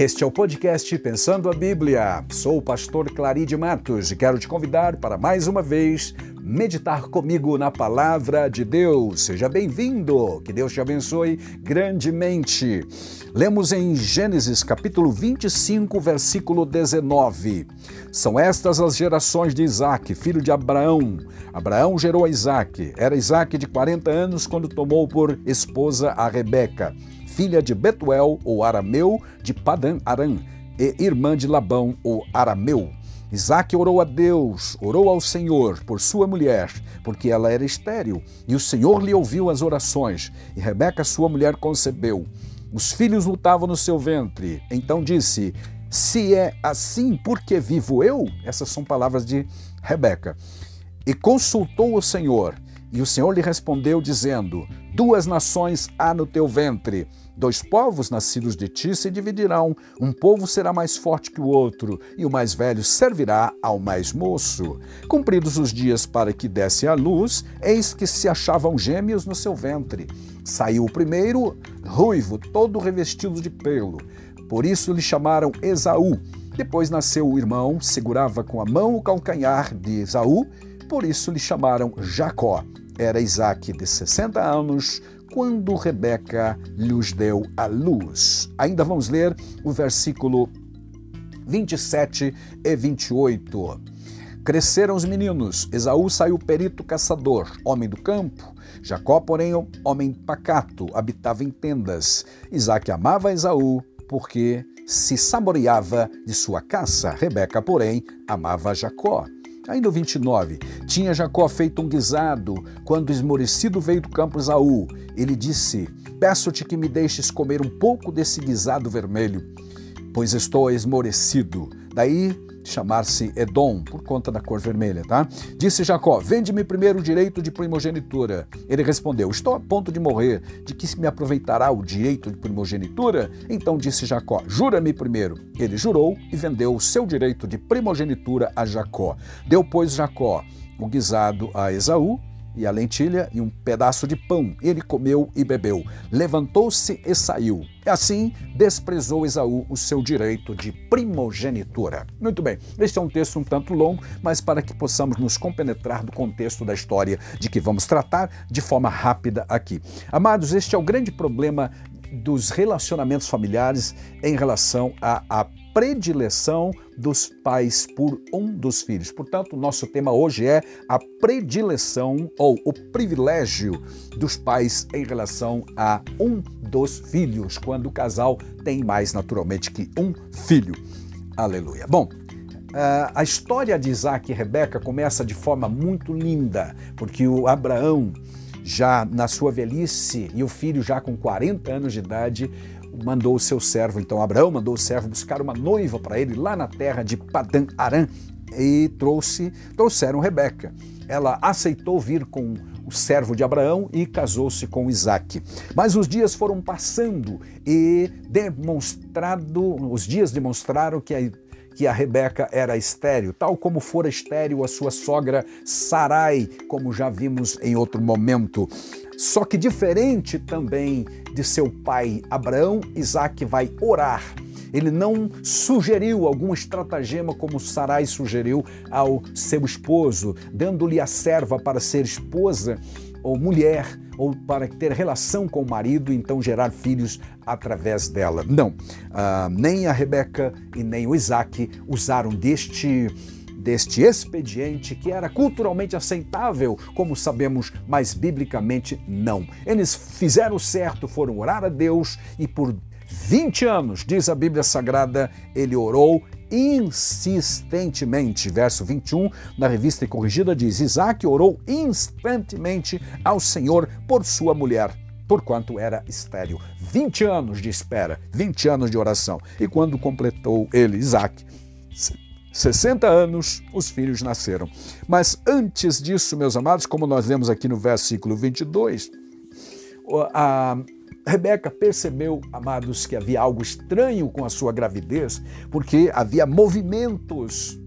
Este é o podcast Pensando a Bíblia. Sou o pastor Claride Matos e quero te convidar para mais uma vez meditar comigo na palavra de Deus. Seja bem-vindo. Que Deus te abençoe grandemente. Lemos em Gênesis capítulo 25, versículo 19. São estas as gerações de Isaac, filho de Abraão. Abraão gerou a Isaac. Era Isaac de 40 anos quando tomou por esposa a Rebeca filha de Betuel, ou arameu, de Padan Aram, e irmã de Labão, o arameu. Isaac orou a Deus, orou ao Senhor por sua mulher, porque ela era estéril, e o Senhor lhe ouviu as orações, e Rebeca, sua mulher, concebeu. Os filhos lutavam no seu ventre. Então disse: Se é assim, por que vivo eu? Essas são palavras de Rebeca. E consultou o Senhor, e o Senhor lhe respondeu, dizendo: Duas nações há no teu ventre, dois povos nascidos de ti se dividirão. Um povo será mais forte que o outro, e o mais velho servirá ao mais moço. Cumpridos os dias para que desse a luz, eis que se achavam gêmeos no seu ventre. Saiu o primeiro, ruivo, todo revestido de pelo. Por isso lhe chamaram Esaú. Depois nasceu o irmão, segurava com a mão o calcanhar de Esaú, por isso lhe chamaram Jacó. Era Isaac de 60 anos quando Rebeca lhes deu a luz. Ainda vamos ler o versículo 27 e 28. Cresceram os meninos. Esaú saiu perito caçador, homem do campo. Jacó, porém, homem pacato, habitava em tendas. Isaac amava Esaú porque se saboreava de sua caça. Rebeca, porém, amava Jacó. Ainda o 29. Tinha Jacó feito um guisado quando esmorecido veio do campo Esaú. Ele disse: Peço-te que me deixes comer um pouco desse guisado vermelho, pois estou esmorecido. Daí chamar-se Edom, por conta da cor vermelha, tá? Disse Jacó: Vende-me primeiro o direito de primogenitura. Ele respondeu: Estou a ponto de morrer, de que se me aproveitará o direito de primogenitura? Então disse Jacó: Jura-me primeiro. Ele jurou e vendeu o seu direito de primogenitura a Jacó. Deu, pois, Jacó o guisado a Esaú e a lentilha e um pedaço de pão. Ele comeu e bebeu. Levantou-se e saiu. Assim desprezou Esaú o seu direito de primogenitura. Muito bem, este é um texto um tanto longo, mas para que possamos nos compenetrar do contexto da história de que vamos tratar de forma rápida aqui. Amados, este é o grande problema dos relacionamentos familiares em relação à, à predileção dos pais por um dos filhos. Portanto, o nosso tema hoje é a predileção ou o privilégio dos pais em relação a um dos filhos, quando o casal tem mais naturalmente que um filho. Aleluia. Bom, a história de Isaac e Rebeca começa de forma muito linda, porque o Abraão, já na sua velhice, e o filho já com 40 anos de idade, mandou o seu servo, então Abraão mandou o servo buscar uma noiva para ele lá na terra de Padã Aram e trouxe, trouxeram Rebeca. Ela aceitou vir com o servo de Abraão e casou-se com Isaac. Mas os dias foram passando e demonstrado, os dias demonstraram que a que a Rebeca era estéril, tal como fora estéril a sua sogra Sarai, como já vimos em outro momento. Só que diferente também de seu pai Abraão, Isaac vai orar. Ele não sugeriu algum estratagema como Sarai sugeriu ao seu esposo, dando-lhe a serva para ser esposa ou mulher, ou para ter relação com o marido e então gerar filhos através dela. Não, ah, nem a Rebeca e nem o Isaac usaram deste deste expediente que era culturalmente aceitável, como sabemos, mas biblicamente não. Eles fizeram certo, foram orar a Deus e por 20 anos, diz a Bíblia Sagrada, ele orou insistentemente. Verso 21, na revista corrigida, diz: Isaac orou instantemente ao Senhor por sua mulher porquanto era estéril. 20 anos de espera, 20 anos de oração. E quando completou ele, Isaac, 60 anos, os filhos nasceram. Mas antes disso, meus amados, como nós vemos aqui no versículo 22, a Rebeca percebeu, amados, que havia algo estranho com a sua gravidez, porque havia movimentos,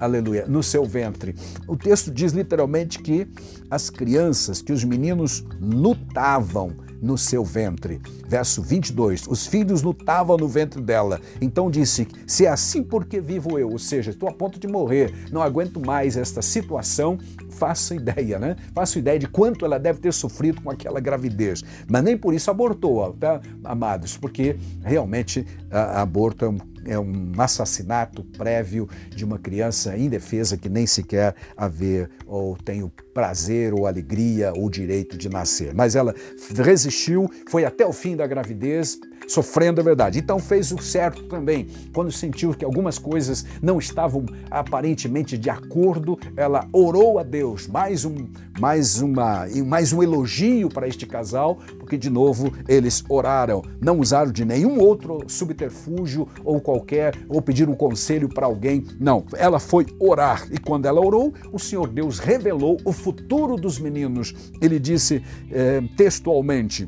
aleluia, no seu ventre. O texto diz literalmente que as crianças, que os meninos lutavam no seu ventre. Verso 22. Os filhos lutavam no ventre dela. Então disse: Se é assim, por que vivo eu? Ou seja, estou a ponto de morrer, não aguento mais esta situação. Faça ideia, né? Faça ideia de quanto ela deve ter sofrido com aquela gravidez. Mas nem por isso abortou, tá, amados? Porque realmente a, aborto é um é um assassinato prévio de uma criança indefesa que nem sequer a ver ou tem o prazer ou alegria ou direito de nascer. Mas ela resistiu, foi até o fim da gravidez, sofrendo a verdade. Então fez o certo também. Quando sentiu que algumas coisas não estavam aparentemente de acordo, ela orou a Deus. Mais um, mais uma, mais um elogio para este casal, porque de novo eles oraram, não usaram de nenhum outro subterfúgio ou qualquer ou pedir um conselho para alguém. Não, ela foi orar e quando ela orou, o Senhor Deus revelou o futuro dos meninos. Ele disse eh, textualmente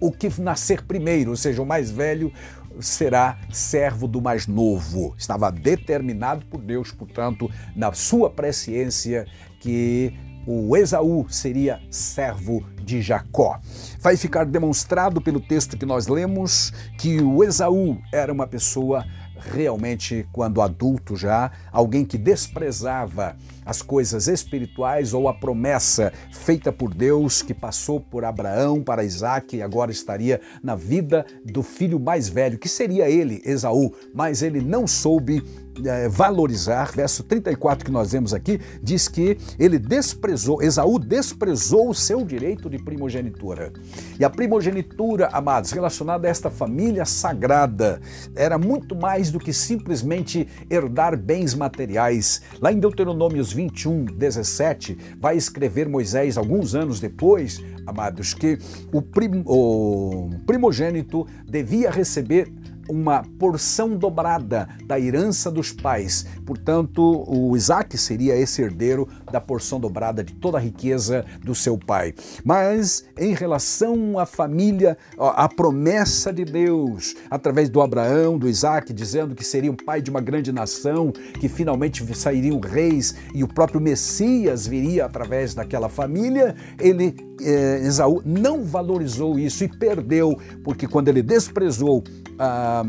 o que nascer primeiro, ou seja, o mais velho, será servo do mais novo. Estava determinado por Deus, portanto, na sua presciência, que o Esaú seria servo de Jacó. Vai ficar demonstrado pelo texto que nós lemos que o Esaú era uma pessoa realmente, quando adulto já, alguém que desprezava as coisas espirituais ou a promessa feita por Deus que passou por Abraão para Isaac e agora estaria na vida do filho mais velho, que seria ele, Esaú, mas ele não soube é, valorizar. Verso 34 que nós vemos aqui diz que ele desprezou, Esaú desprezou o seu direito de primogenitura. E a primogenitura, amados, relacionada a esta família sagrada, era muito mais do que simplesmente herdar bens materiais. Lá em Deuteronômios 21, 17, vai escrever Moisés, alguns anos depois, amados, que o, prim, o primogênito devia receber uma porção dobrada da herança dos pais. Portanto, o Isaac seria esse herdeiro da porção dobrada de toda a riqueza do seu pai. Mas em relação à família, a promessa de Deus, através do Abraão, do Isaac, dizendo que seria um pai de uma grande nação, que finalmente sairiam reis e o próprio Messias viria através daquela família, ele, eh, Esaú, não valorizou isso e perdeu, porque quando ele desprezou a,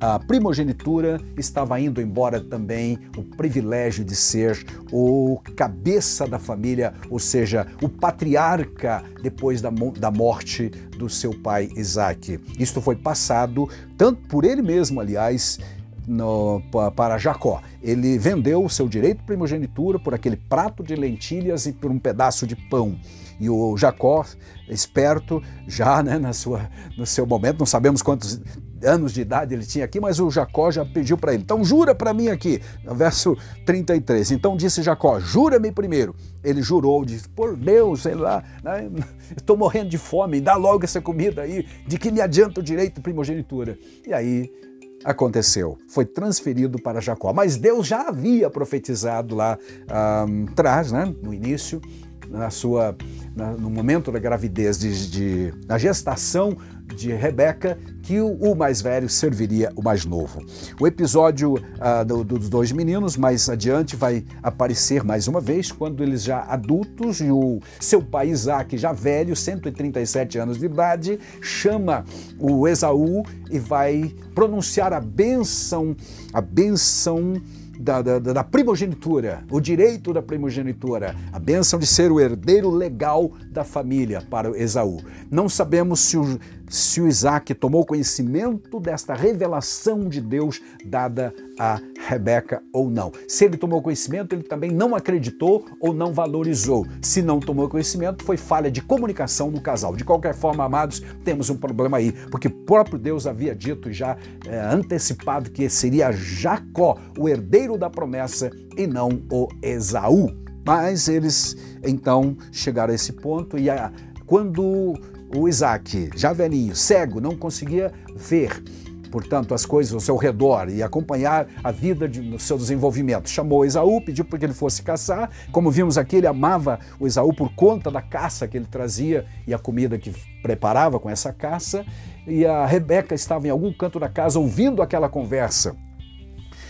a primogenitura, estava indo embora também o privilégio de ser o cabeça da família, ou seja, o patriarca depois da, da morte do seu pai Isaac. Isto foi passado tanto por ele mesmo, aliás, no, para Jacó. Ele vendeu o seu direito de primogenitura por aquele prato de lentilhas e por um pedaço de pão. E o Jacó, esperto, já né, na sua, no seu momento, não sabemos quantos anos de idade ele tinha aqui, mas o Jacó já pediu para ele. Então jura para mim aqui, verso 33. Então disse Jacó: Jura-me primeiro. Ele jurou, disse: Por Deus, sei lá, né, estou morrendo de fome, dá logo essa comida aí, de que me adianta o direito de primogenitura. E aí aconteceu, foi transferido para Jacó. Mas Deus já havia profetizado lá atrás, né, no início, na sua, na, no momento da gravidez, de, de, na gestação de Rebeca, que o, mais velho serviria o mais novo. O episódio uh, do, dos dois meninos, mais adiante, vai aparecer mais uma vez, quando eles já adultos e o seu pai Isaac, já velho, 137 anos de idade, chama o Esaú e vai pronunciar a bênção, a bênção da, da, da, primogenitura, o direito da primogenitura, a bênção de ser o herdeiro legal da família para Esaú. Não sabemos se o, se o Isaac tomou conhecimento desta revelação de Deus dada a Rebeca ou não. Se ele tomou conhecimento, ele também não acreditou ou não valorizou. Se não tomou conhecimento, foi falha de comunicação no casal. De qualquer forma, amados, temos um problema aí, porque o próprio Deus havia dito já é, antecipado que seria Jacó o herdeiro da promessa e não o Esaú. Mas eles então chegaram a esse ponto e a, quando o Isaac, já velhinho, cego, não conseguia ver, portanto, as coisas ao seu redor e acompanhar a vida de, no seu desenvolvimento. Chamou Esaú, pediu para que ele fosse caçar. Como vimos aqui, ele amava o Esaú por conta da caça que ele trazia e a comida que preparava com essa caça. E a Rebeca estava em algum canto da casa ouvindo aquela conversa.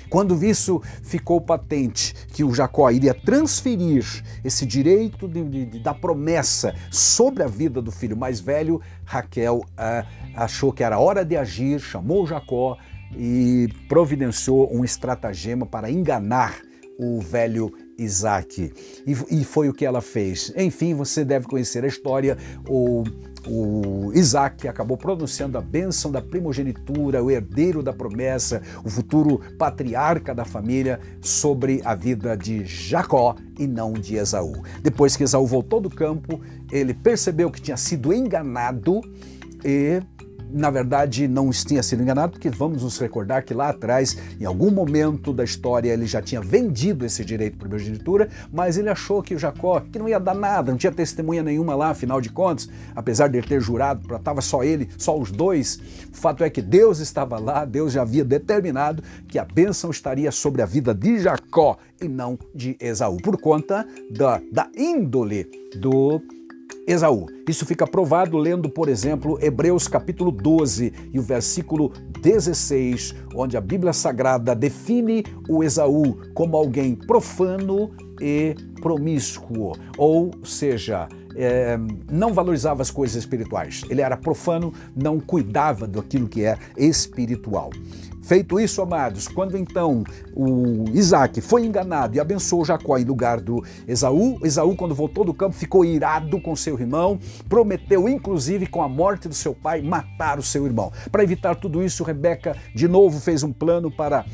Quando isso ficou patente, que o Jacó iria transferir esse direito de, de, da promessa sobre a vida do filho mais velho, Raquel ah, achou que era hora de agir, chamou Jacó e providenciou um estratagema para enganar o velho Isaac. E, e, foi o que ela fez. Enfim, você deve conhecer a história. O, o Isaac acabou pronunciando a bênção da primogenitura, o herdeiro da promessa, o futuro patriarca da família, sobre a vida de Jacó e não de Esaú. Depois que Esaú voltou do campo, ele percebeu que tinha sido enganado e na verdade, não tinha sido enganado, porque vamos nos recordar que lá atrás, em algum momento da história, ele já tinha vendido esse direito de primogenitura, mas ele achou que o Jacó, que não ia dar nada, não tinha testemunha nenhuma lá, afinal de contas, apesar de ele ter jurado, estava só ele, só os dois. O fato é que Deus estava lá, Deus já havia determinado que a bênção estaria sobre a vida de Jacó e não de Esaú, por conta da, da índole do Esaú. Isso fica provado lendo, por exemplo, Hebreus capítulo 12 e o versículo 16, onde a Bíblia Sagrada define o Esaú como alguém profano e promíscuo, ou seja, é, não valorizava as coisas espirituais. Ele era profano, não cuidava daquilo que é espiritual. Feito isso, amados, quando então o Isaac foi enganado e abençoou Jacó em lugar do Esaú, Esaú, quando voltou do campo, ficou irado com seu irmão, prometeu, inclusive, com a morte do seu pai, matar o seu irmão. Para evitar tudo isso, Rebeca de novo fez um plano para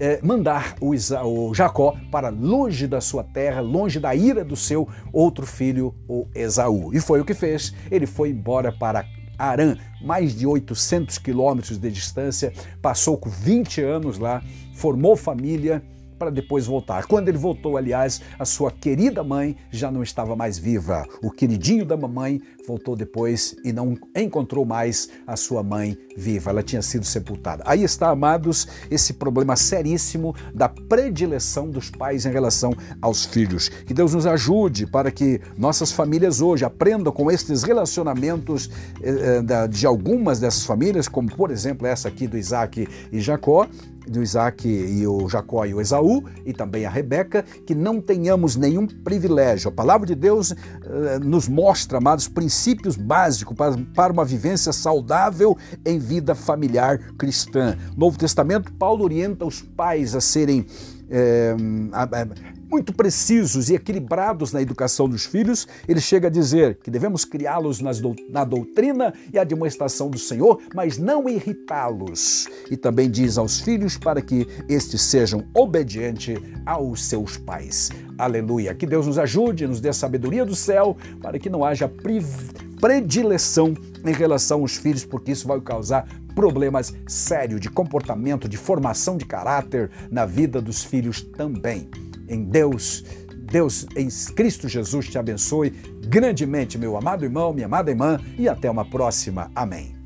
é, mandar o, o, Jacó para longe da sua terra, longe da ira do seu outro filho, o Esaú. E foi o que fez. Ele foi embora para Arã, mais de 800 quilômetros de distância, passou com 20 anos lá, formou família para depois voltar. Quando ele voltou, aliás, a sua querida mãe já não estava mais viva. O queridinho da mamãe voltou depois e não encontrou mais a sua mãe viva. Ela tinha sido sepultada. Aí está, amados, esse problema seríssimo da predileção dos pais em relação aos filhos. Que Deus nos ajude para que nossas famílias hoje aprendam com estes relacionamentos eh, eh, de algumas dessas famílias, como por exemplo essa aqui do Isaac e Jacó, do Isaac e o Jacó e o Esaú, e também a Rebeca, que não tenhamos nenhum privilégio. A palavra de Deus eh, nos mostra, amados, princípios básicos para, para uma vivência saudável em vida familiar cristã. No Novo Testamento, Paulo orienta os pais a serem é, muito precisos e equilibrados na educação dos filhos, ele chega a dizer que devemos criá-los na doutrina e admoestação do Senhor, mas não irritá-los. E também diz aos filhos para que estes sejam obedientes aos seus pais. Aleluia. Que Deus nos ajude, nos dê sabedoria do céu, para que não haja predileção em relação aos filhos, porque isso vai causar problemas sérios de comportamento, de formação de caráter na vida dos filhos também em Deus. Deus em Cristo Jesus te abençoe grandemente, meu amado irmão, minha amada irmã, e até uma próxima. Amém.